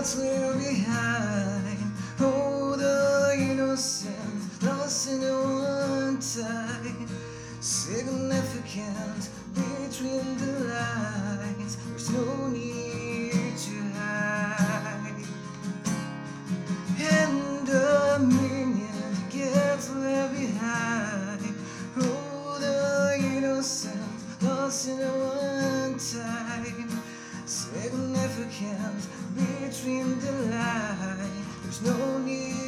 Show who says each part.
Speaker 1: what's left behind. All the innocent lost in one-time Significant between the lines. There's no need. comes between the lines. There's no need.